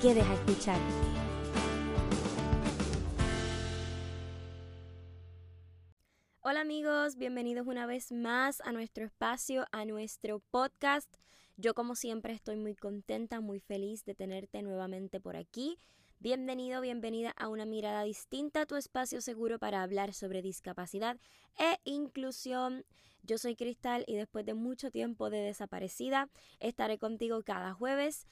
quedes a escuchar. Hola amigos, bienvenidos una vez más a nuestro espacio, a nuestro podcast. Yo como siempre estoy muy contenta, muy feliz de tenerte nuevamente por aquí. Bienvenido, bienvenida a una mirada distinta, a tu espacio seguro para hablar sobre discapacidad e inclusión. Yo soy Cristal y después de mucho tiempo de desaparecida, estaré contigo cada jueves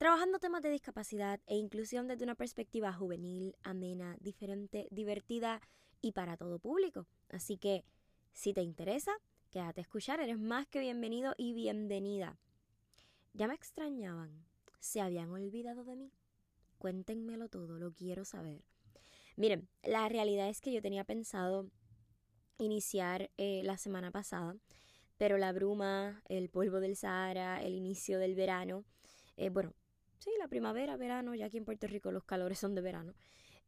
trabajando temas de discapacidad e inclusión desde una perspectiva juvenil, amena, diferente, divertida y para todo público. Así que, si te interesa, quédate a escuchar, eres más que bienvenido y bienvenida. Ya me extrañaban, se habían olvidado de mí. Cuéntenmelo todo, lo quiero saber. Miren, la realidad es que yo tenía pensado iniciar eh, la semana pasada, pero la bruma, el polvo del Sahara, el inicio del verano, eh, bueno, sí, la primavera, verano, ya aquí en Puerto Rico los calores son de verano,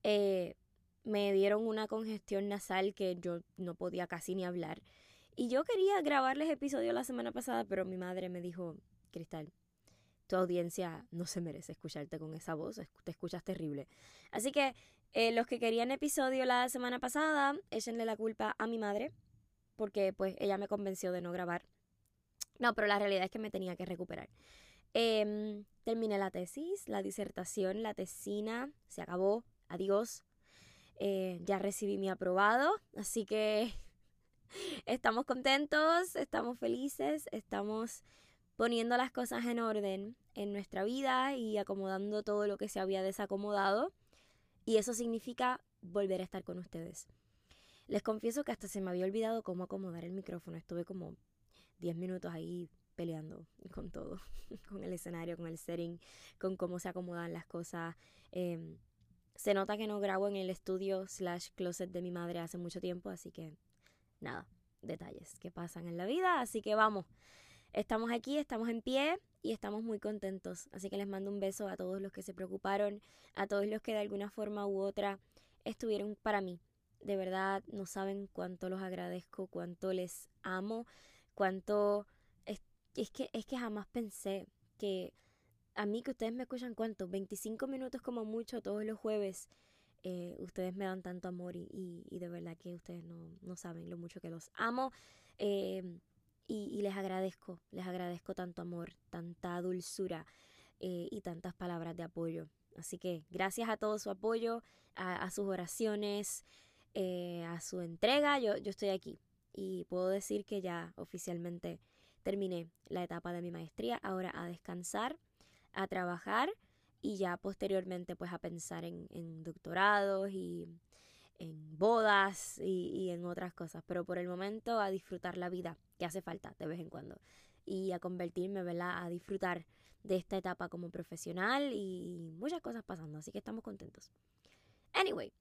eh, me dieron una congestión nasal que yo no podía casi ni hablar. Y yo quería grabarles episodio la semana pasada, pero mi madre me dijo, Cristal, tu audiencia no se merece escucharte con esa voz, te escuchas terrible. Así que eh, los que querían episodio la semana pasada, échenle la culpa a mi madre, porque pues ella me convenció de no grabar. No, pero la realidad es que me tenía que recuperar. Em, terminé la tesis, la disertación, la tesina, se acabó, adiós. Eh, ya recibí mi aprobado, así que estamos contentos, estamos felices, estamos poniendo las cosas en orden en nuestra vida y acomodando todo lo que se había desacomodado. Y eso significa volver a estar con ustedes. Les confieso que hasta se me había olvidado cómo acomodar el micrófono. Estuve como 10 minutos ahí peleando con todo, con el escenario, con el setting, con cómo se acomodan las cosas. Em, se nota que no grabo en el estudio slash closet de mi madre hace mucho tiempo, así que nada, detalles que pasan en la vida. Así que vamos, estamos aquí, estamos en pie y estamos muy contentos. Así que les mando un beso a todos los que se preocuparon, a todos los que de alguna forma u otra estuvieron para mí. De verdad, no saben cuánto los agradezco, cuánto les amo, cuánto... Es, que, es que jamás pensé que a mí que ustedes me escuchan cuánto, 25 minutos como mucho todos los jueves. Eh, ustedes me dan tanto amor y, y, de verdad que ustedes no, no, saben lo mucho que los amo. Eh, y, les agradezco, les agradezco tanto amor, tanta dulzura eh, y tantas palabras de apoyo. Así que gracias a todo su apoyo, a, sus oraciones, a su entrega, yo, yo estoy aquí. Y puedo decir que ya oficialmente terminé la etapa de mi maestría, ahora a descansar, a trabajar y ya posteriormente pues a pensar en, doctorados y en bodas y, en otras cosas, pero por el momento a disfrutar la vida que hace falta de vez en cuando y a convertirme, ¿verdad? A disfrutar de esta etapa como profesional y muchas cosas pasando, así que estamos contentos. Anyway,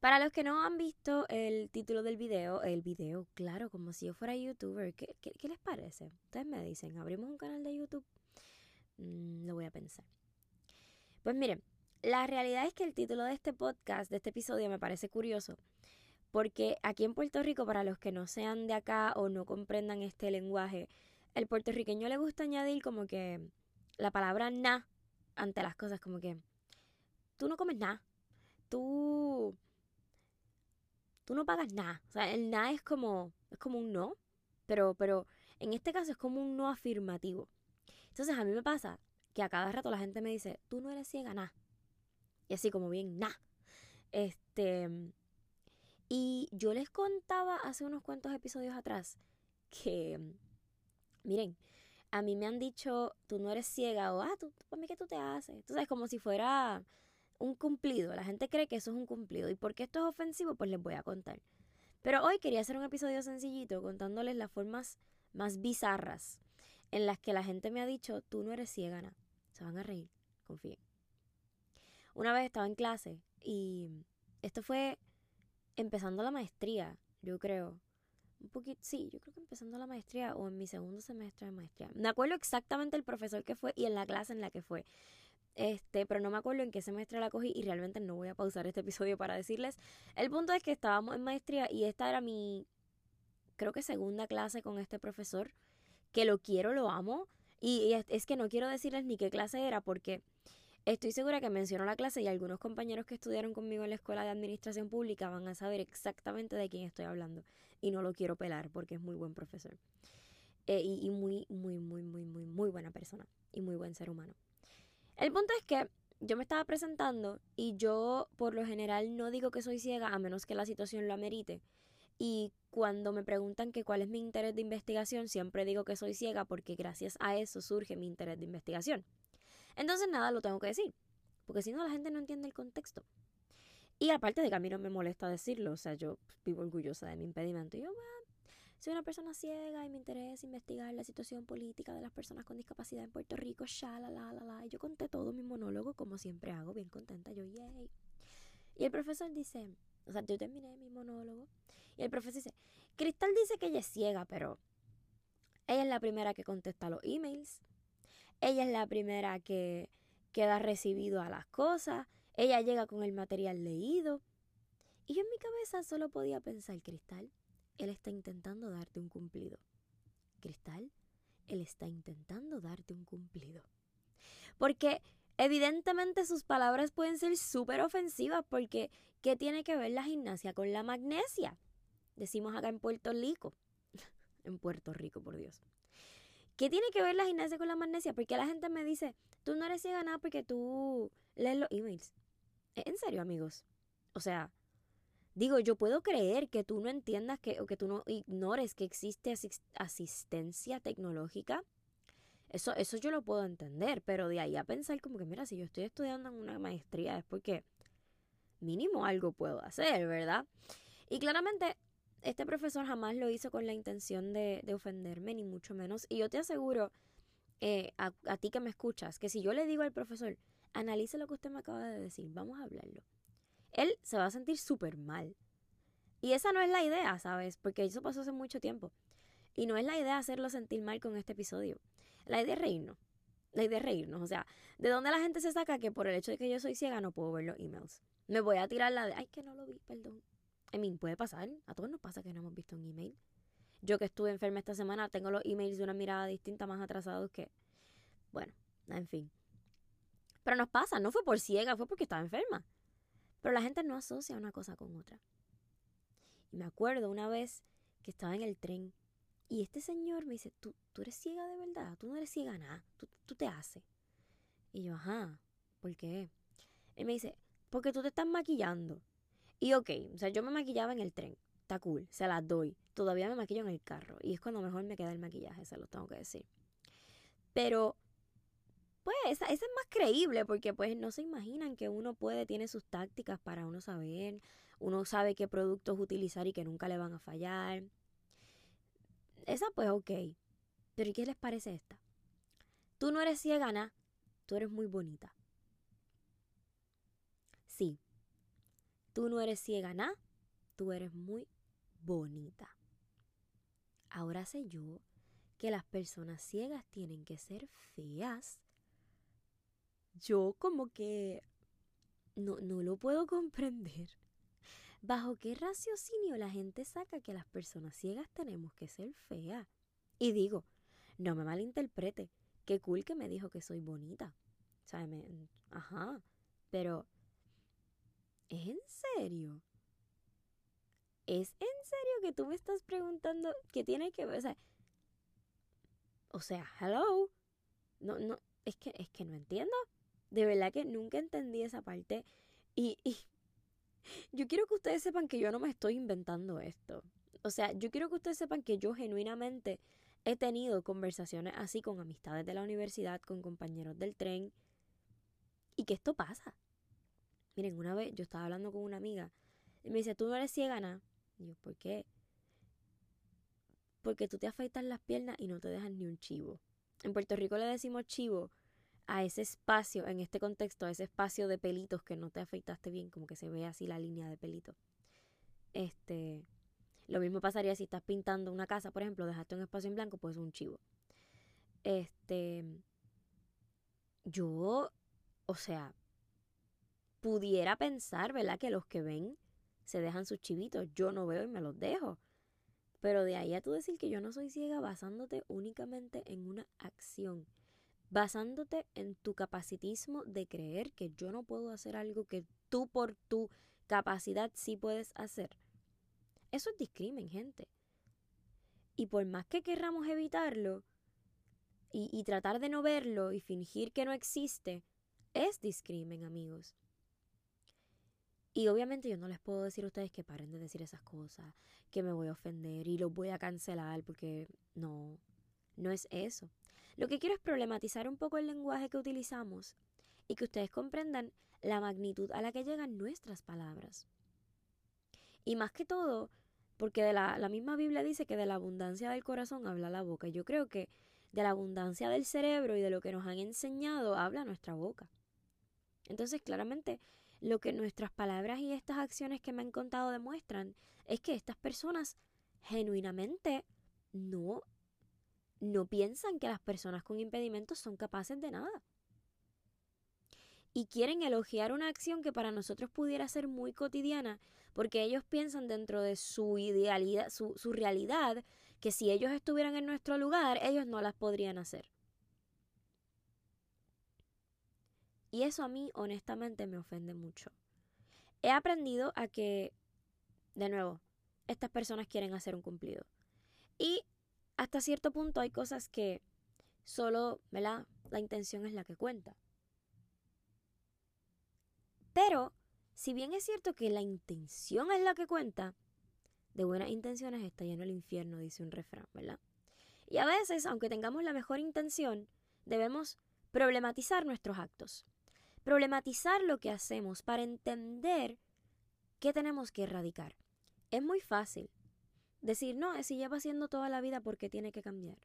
para los que no han visto el título del video, el video, claro, como si yo fuera youtuber, ¿qué, qué, les parece? Ustedes me dicen, ¿abrimos un canal de YouTube? Mm, lo voy a pensar. Pues miren, la realidad es que el título de este podcast, de este episodio, me parece curioso, porque aquí en Puerto Rico, para los que no sean de acá o no comprendan este lenguaje, el puertorriqueño le gusta añadir como que la palabra na ante las cosas, como que tú no comes nada, tú, tú no pagas nada. O sea, el na es como, es como un no, pero, pero en este caso es como un no afirmativo. Entonces a mí me pasa que a cada rato la gente me dice, tú no eres ciega, nada. Y así como bien, nah. Este. Y yo les contaba hace unos cuantos episodios atrás que, miren, a mí me han dicho, tú no eres ciega o, ah, tú, para mí, ¿qué tú te haces? Entonces, como si fuera un cumplido. La gente cree que eso es un cumplido. ¿Y por qué esto es ofensivo? Pues les voy a contar. Pero hoy quería hacer un episodio sencillito contándoles las formas más bizarras en las que la gente me ha dicho, tú no eres ciega, Se van a reír, confíen. Una vez estaba en clase y esto fue empezando la maestría, yo creo. Un poquito, sí, yo creo que empezando la maestría o en mi segundo semestre de maestría. Me acuerdo exactamente el profesor que fue y en la clase en la que fue. Este, pero no me acuerdo en qué semestre la cogí y realmente no voy a pausar este episodio para decirles. El punto es que estábamos en maestría y esta era mi, creo que segunda clase con este profesor, que lo quiero, lo amo. Y es que no quiero decirles ni qué clase era porque estoy segura que menciono la clase y algunos compañeros que estudiaron conmigo en la escuela de administración pública van a saber exactamente de quién estoy hablando. Y no lo quiero pelar porque es muy buen profesor. Eh, y, y muy, muy, muy, muy, muy, muy buena persona. Y muy buen ser humano. El punto es que yo me estaba presentando y yo por lo general no digo que soy ciega a menos que la situación lo amerite. Y cuando me preguntan que cuál es mi interés de investigación, siempre digo que soy ciega porque gracias a eso surge mi interés de investigación. Entonces nada, lo tengo que decir, porque si no la gente no entiende el contexto. Y aparte de que a mí no me molesta decirlo, o sea, yo vivo orgullosa de mi impedimento. Y yo, soy una persona ciega y me interesa investigar la situación política de las personas con discapacidad en Puerto Rico, sha, la, la, la, la. Y yo conté todo mi monólogo como siempre hago, bien contenta, yo, yay. Y el profesor dice, o sea, yo terminé mi monólogo. Y el profesor dice, Cristal dice que ella es ciega, pero ella es la primera que contesta los emails. Ella es la primera que, queda recibido a las cosas. Ella llega con el material leído. Y yo en mi cabeza solo podía pensar, Cristal, él está intentando darte un cumplido. Cristal, Él está intentando darte un cumplido. Porque evidentemente sus palabras pueden ser súper ofensivas porque ¿qué tiene que ver la gimnasia con la magnesia? Decimos acá en Puerto Rico. en Puerto Rico, por Dios. ¿Qué tiene que ver la gimnasia con la magnesia? Porque la gente me dice, tú no eres ciega nada porque tú lees los emails. ¿En serio, amigos? O sea, Digo, yo puedo creer que tú no entiendas que, o que tú no ignores que existe asistencia tecnológica. Eso, eso yo lo puedo entender, pero de ahí a pensar como que, mira, si yo estoy estudiando en una maestría es porque mínimo algo puedo hacer, ¿verdad? Y claramente este profesor jamás lo hizo con la intención de, de ofenderme, ni mucho menos. Y yo te aseguro, eh, a ti que me escuchas, que si yo le digo al profesor, analice lo que usted me acaba de decir, vamos a hablarlo él se va a sentir súper mal. Y esa no es la idea, ¿sabes? Porque eso pasó hace mucho tiempo. Y no es la idea hacerlo sentir mal con este episodio. La idea es reírnos. La idea es reírnos. O sea, ¿de dónde la gente se saca que por el hecho de que yo soy ciega no puedo ver los emails? Me voy a tirar la de, ay, que no lo vi, perdón. I mean, puede pasar. A todos nos pasa que no hemos visto un email. Yo que estuve enferma esta semana, tengo los emails de una mirada distinta, más atrasados que... Bueno, en fin. Pero nos pasa, no fue por ciega, fue porque estaba enferma. Pero la gente no asocia una cosa con otra. Y me acuerdo una vez que estaba en el tren y este señor me dice, ¿tú, tú eres ciega de verdad? Tú no eres ciega nada, tú, tú te haces. Y yo, ajá, ¿por qué? Él me dice, porque tú te estás maquillando. Y ok, o sea, yo me maquillaba en el tren, está cool, se las doy. Todavía me maquillo en el carro y es cuando mejor me queda el maquillaje, se lo tengo que decir. Pero pues esa, es más creíble porque pues no se imaginan que uno puede, tiene sus tácticas para uno saber, uno sabe qué productos utilizar y que nunca le van a fallar. Esa pues ok, pero ¿y qué les parece esta? Tú no eres ciegana, tú eres muy bonita. Sí, tú no eres ciegana, tú eres muy bonita. Ahora sé yo que las personas ciegas tienen que ser feas yo como que no, no lo puedo comprender. ¿Bajo qué raciocinio la gente saca que las personas ciegas tenemos que ser feas? Y digo, no me malinterprete, qué cool que me dijo que soy bonita. O sea, ajá, pero ¿es en serio? ¿Es en serio que tú me estás preguntando qué tiene que ver? O sea, o sea, hello. No, no, es que, es que no entiendo. De verdad que nunca entendí esa parte. Y, yo quiero que ustedes sepan que yo no me estoy inventando esto. O sea, yo quiero que ustedes sepan que yo genuinamente he tenido conversaciones así con amistades de la universidad, con compañeros del tren. Y que esto pasa. Miren, una vez yo estaba hablando con una amiga y me dice, tú no eres ciegana. Y yo, ¿por qué? Porque tú te afeitas las piernas y no te dejas ni un chivo. En Puerto Rico le decimos chivo a ese espacio, en este contexto, a ese espacio de pelitos que no te afeitaste bien, como que se ve así la línea de pelito. Este, lo mismo pasaría si estás pintando una casa, por ejemplo, dejaste un espacio en blanco, pues un chivo. Este, yo, o sea, pudiera pensar, ¿verdad? Que los que ven se dejan sus chivitos. Yo no veo y me los dejo. Pero de ahí a tú decir que yo no soy ciega basándote únicamente en una acción, basándote en tu capacitismo de creer que yo no puedo hacer algo que tú por tu capacidad sí puedes hacer. Eso es discrimen, gente. Y por más que querramos evitarlo y, tratar de no verlo y fingir que no existe, es discrimen, amigos. Y obviamente yo no les puedo decir a ustedes que paren de decir esas cosas, que me voy a ofender y los voy a cancelar porque no, no es eso. Lo que quiero es problematizar un poco el lenguaje que utilizamos y que ustedes comprendan la magnitud a la que llegan nuestras palabras. Y más que todo, porque de la, la misma Biblia dice que de la abundancia del corazón habla la boca. Yo creo que de la abundancia del cerebro y de lo que nos han enseñado habla nuestra boca. Entonces, claramente, lo que nuestras palabras y estas acciones que me han contado demuestran es que estas personas genuinamente no, no piensan que las personas con impedimentos son capaces de nada. Y quieren elogiar una acción que para nosotros pudiera ser muy cotidiana, porque ellos piensan dentro de su idealidad, su, su realidad, que si ellos estuvieran en nuestro lugar, ellos no las podrían hacer. Y eso a mí honestamente me ofende mucho. He aprendido a que, de nuevo, estas personas quieren hacer un cumplido. Y hasta cierto punto hay cosas que solo, ¿verdad? La intención es la que cuenta. Pero, si bien es cierto que la intención es la que cuenta, de buenas intenciones está lleno el infierno, dice un refrán, ¿verdad? Y a veces, aunque tengamos la mejor intención, debemos problematizar nuestros actos problematizar lo que hacemos para entender qué tenemos que erradicar. Es muy fácil decir, no, si lleva haciendo toda la vida, ¿por qué tiene que cambiar?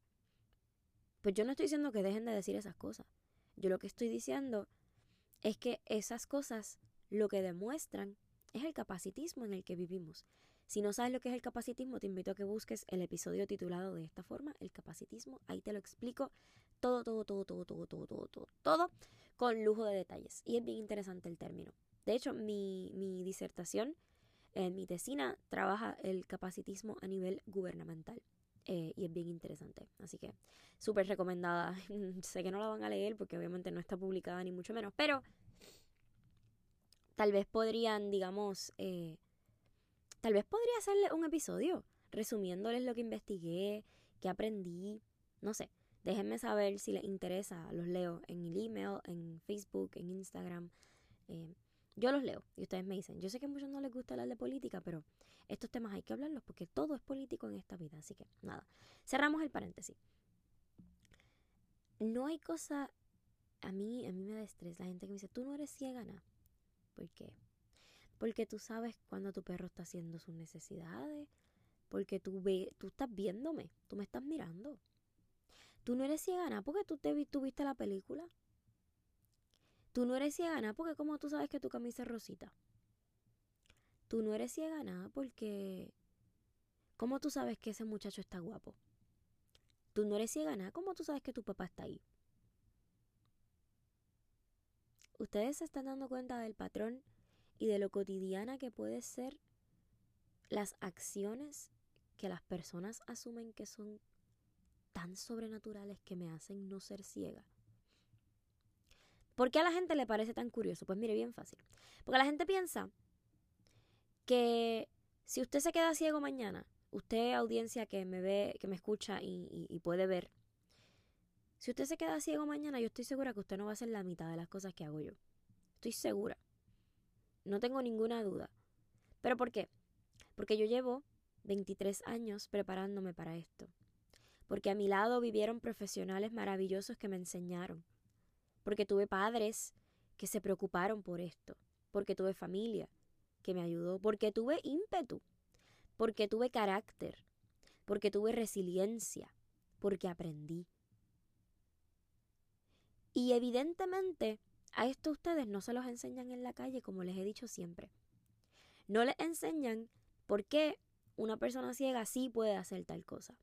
Pues yo no estoy diciendo que dejen de decir esas cosas. Yo lo que estoy diciendo es que esas cosas lo que demuestran es el capacitismo en el que vivimos. Si no sabes lo que es el capacitismo, te invito a que busques el episodio titulado de esta forma, el capacitismo. Ahí te lo explico todo, todo, todo, todo, todo, todo, todo, todo, todo, con lujo de detalles. Y es bien interesante el término. De hecho, mi, mi disertación, en mi tesina, trabaja el capacitismo a nivel gubernamental. Eh, y es bien interesante. Así que súper recomendada. sé que no la van a leer porque obviamente no está publicada ni mucho menos, pero tal vez podrían, digamos, eh, Tal vez podría hacerle un episodio resumiéndoles lo que investigué, qué aprendí, no sé. Déjenme saber si les interesa, los leo en el email, en Facebook, en Instagram. Eh, yo los leo y ustedes me dicen, yo sé que a muchos no les gusta hablar de política, pero estos temas hay que hablarlos porque todo es político en esta vida. Así que nada, cerramos el paréntesis. No hay cosa, a mí, a mí me da estrés la gente que me dice, tú no eres ciega, ¿Por qué? porque tú sabes cuando tu perro está haciendo sus necesidades, porque tú, ve, tú estás viéndome, tú me estás mirando. Tú no eres ciegana porque tú, te, tú viste la película. Tú no eres ciegana porque como tú sabes que tu camisa es rosita. Tú no eres ciegana porque... ¿Cómo tú sabes que ese muchacho está guapo? Tú no eres ciegana, ¿cómo tú sabes que tu papá está ahí? Ustedes se están dando cuenta del patrón y de lo cotidiana que puede ser las acciones que las personas asumen que son tan sobrenaturales que me hacen no ser ciega. ¿Por qué a la gente le parece tan curioso? Pues mire, bien fácil. Porque la gente piensa que si usted se queda ciego mañana, usted audiencia que me ve, que me escucha y, y puede ver, si usted se queda ciego mañana, yo estoy segura que usted no va a hacer la mitad de las cosas que hago yo. Estoy segura. No tengo ninguna duda. ¿Pero por qué? Porque yo llevo 23 años preparándome para esto. Porque a mi lado vivieron profesionales maravillosos que me enseñaron. Porque tuve padres que se preocuparon por esto. Porque tuve familia que me ayudó. Porque tuve ímpetu. Porque tuve carácter. Porque tuve resiliencia. Porque aprendí. Y evidentemente a esto ustedes no se los enseñan en la calle, como les he dicho siempre. No les enseñan por qué una persona ciega sí puede hacer tal cosa.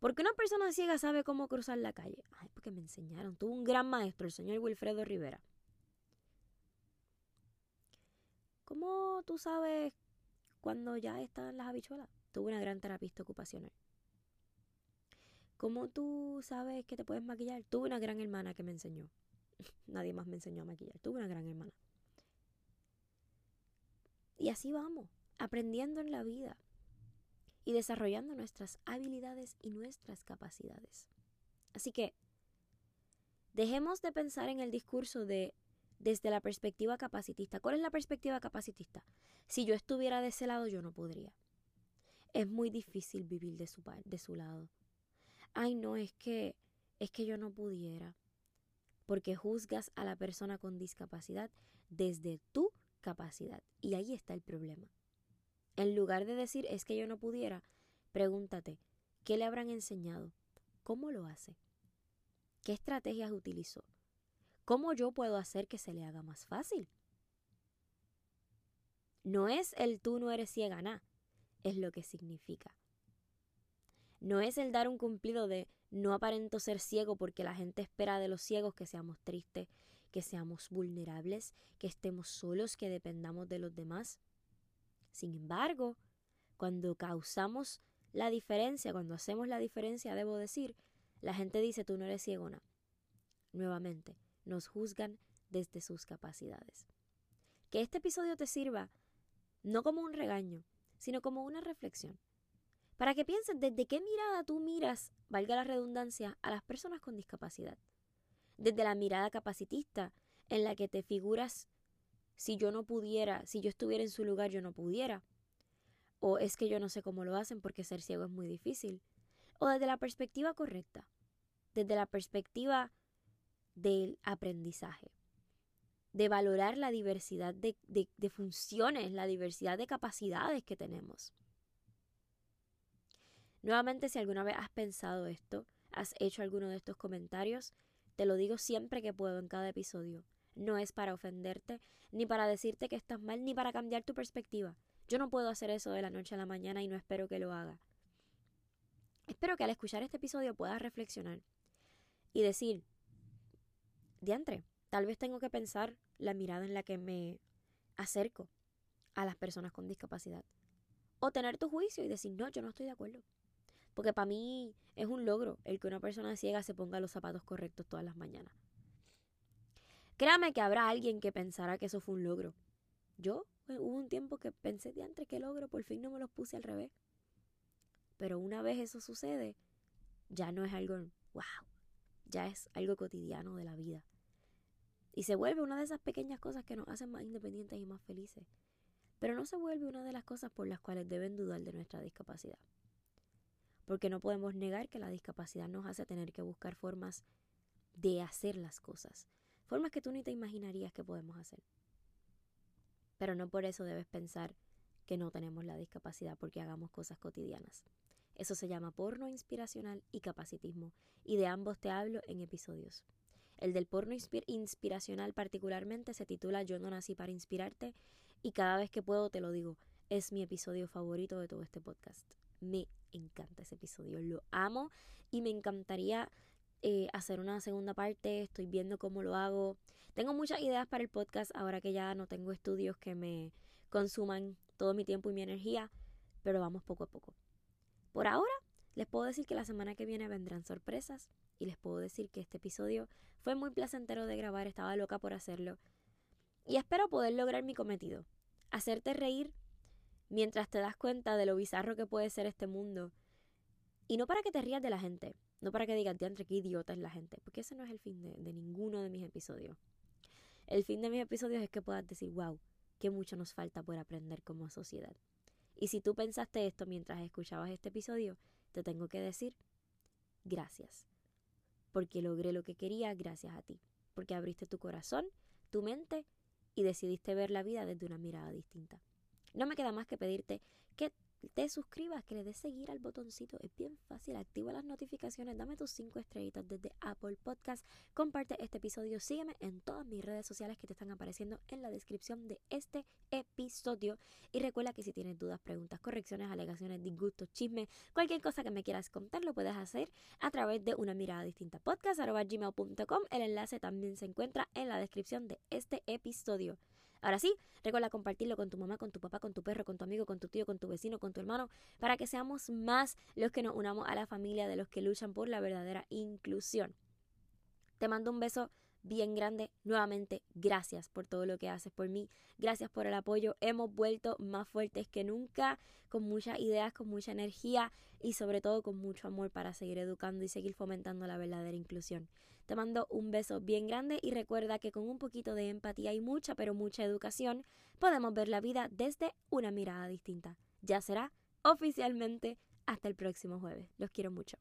Porque una persona ciega sabe cómo cruzar la calle. Ay, porque me enseñaron. Tuvo un gran maestro, el señor Wilfredo Rivera. ¿Cómo tú sabes cuando ya están las habichuelas? Tuve una gran terapista ocupacional. ¿Cómo tú sabes que te puedes maquillar? Tuve una gran hermana que me enseñó. Nadie más me enseñó a maquillar. Tuve una gran hermana. Y así vamos, aprendiendo en la vida y desarrollando nuestras habilidades y nuestras capacidades. Así que dejemos de pensar en el discurso de desde la perspectiva capacitista. ¿Cuál es la perspectiva capacitista? Si yo estuviera de ese lado, yo no podría. Es muy difícil vivir de su, de su lado. Ay, no, es que es que yo no pudiera. Porque juzgas a la persona con discapacidad desde tu capacidad. Y ahí está el problema. En lugar de decir es que yo no pudiera, pregúntate, ¿qué le habrán enseñado? ¿Cómo lo hace? ¿Qué estrategias utilizó? ¿Cómo yo puedo hacer que se le haga más fácil? No es el tú no eres ciega, nada, es lo que significa. No es el dar un cumplido de no aparento ser ciego porque la gente espera de los ciegos que seamos tristes, que seamos vulnerables, que estemos solos, que dependamos de los demás. Sin embargo, cuando causamos la diferencia, cuando hacemos la diferencia, debo decir, la gente dice tú no eres ciegona. Nuevamente, nos juzgan desde sus capacidades. Que este episodio te sirva no como un regaño, sino como una reflexión. Para que pienses desde qué mirada tú miras, valga la redundancia, a las personas con discapacidad. Desde la mirada capacitista, en la que te figuras si yo no pudiera, si yo estuviera en su lugar, yo no pudiera. O es que yo no sé cómo lo hacen porque ser ciego es muy difícil. O desde la perspectiva correcta, desde la perspectiva del aprendizaje, de valorar la diversidad de, de funciones, la diversidad de capacidades que tenemos. Nuevamente, si alguna vez has pensado esto, has hecho alguno de estos comentarios, te lo digo siempre que puedo en cada episodio no es para ofenderte, ni para decirte que estás mal, ni para cambiar tu perspectiva. Yo no puedo hacer eso de la noche a la mañana y no espero que lo haga. Espero que al escuchar este episodio puedas reflexionar y decir, diantre, tal vez tengo que pensar la mirada en la que me acerco a las personas con discapacidad. O tener tu juicio y decir, no, yo no estoy de acuerdo. Porque para mí es un logro el que una persona ciega se ponga los zapatos correctos todas las mañanas. Créame que habrá alguien que pensará que eso fue un logro. Yo eh, hubo un tiempo que pensé, de antes, qué logro, por fin no me los puse al revés. Pero una vez eso sucede, ya no es algo, wow, ya es algo cotidiano de la vida. Y se vuelve una de esas pequeñas cosas que nos hacen más independientes y más felices. Pero no se vuelve una de las cosas por las cuales deben dudar de nuestra discapacidad. Porque no podemos negar que la discapacidad nos hace tener que buscar formas de hacer las cosas, formas que tú ni te imaginarías que podemos hacer. Pero no por eso debes pensar que no tenemos la discapacidad porque hagamos cosas cotidianas. Eso se llama porno inspiracional y capacitismo, y de ambos te hablo en episodios. El del porno inspiracional particularmente se titula Yo no nací para inspirarte y cada vez que puedo te lo digo, es mi episodio favorito de todo este podcast. Me encanta ese episodio, lo amo y me encantaría eh, hacer una segunda parte, estoy viendo cómo lo hago. Tengo muchas ideas para el podcast ahora que ya no tengo estudios que me consuman todo mi tiempo y mi energía, pero vamos poco a poco. Por ahora, les puedo decir que la semana que viene vendrán sorpresas y les puedo decir que este episodio fue muy placentero de grabar, estaba loca por hacerlo. Y espero poder lograr mi cometido, hacerte reír mientras te das cuenta de lo bizarro que puede ser este mundo. Y no para que te rías de la gente, no para que digan, entre qué idiota es la gente, porque ese no es el fin de, de ninguno de mis episodios. El fin de mis episodios es que puedas decir, wow, qué mucho nos falta por aprender como sociedad. Y si tú pensaste esto mientras escuchabas este episodio, te tengo que decir, gracias. Porque logré lo que quería gracias a ti. Porque abriste tu corazón, tu mente y decidiste ver la vida desde una mirada distinta. No me queda más que pedirte que te suscribas, que le des seguir al botoncito. Es bien fácil. Activa las notificaciones. Dame tus cinco estrellitas desde Apple Podcast. Comparte este episodio. Sígueme en todas mis redes sociales que te están apareciendo en la descripción de este episodio. Y recuerda que si tienes dudas, preguntas, correcciones, alegaciones, disgustos, chismes, cualquier cosa que me quieras contar, lo puedes hacer a través de una mirada distinta podcast.gmail.com. El enlace también se encuentra en la descripción de este episodio. Ahora sí, recuerda compartirlo con tu mamá, con tu papá, con tu perro, con tu amigo, con tu tío, con tu vecino, con tu hermano, para que seamos más los que nos unamos a la familia de los que luchan por la verdadera inclusión. Te mando un beso bien grande. Nuevamente, gracias por todo lo que haces por mí. Gracias por el apoyo. Hemos vuelto más fuertes que nunca, con muchas ideas, con mucha energía y sobre todo con mucho amor para seguir educando y seguir fomentando la verdadera inclusión. Te mando un beso bien grande y recuerda que con un poquito de empatía y mucha, pero mucha educación, podemos ver la vida desde una mirada distinta. Ya será oficialmente hasta el próximo jueves. Los quiero mucho.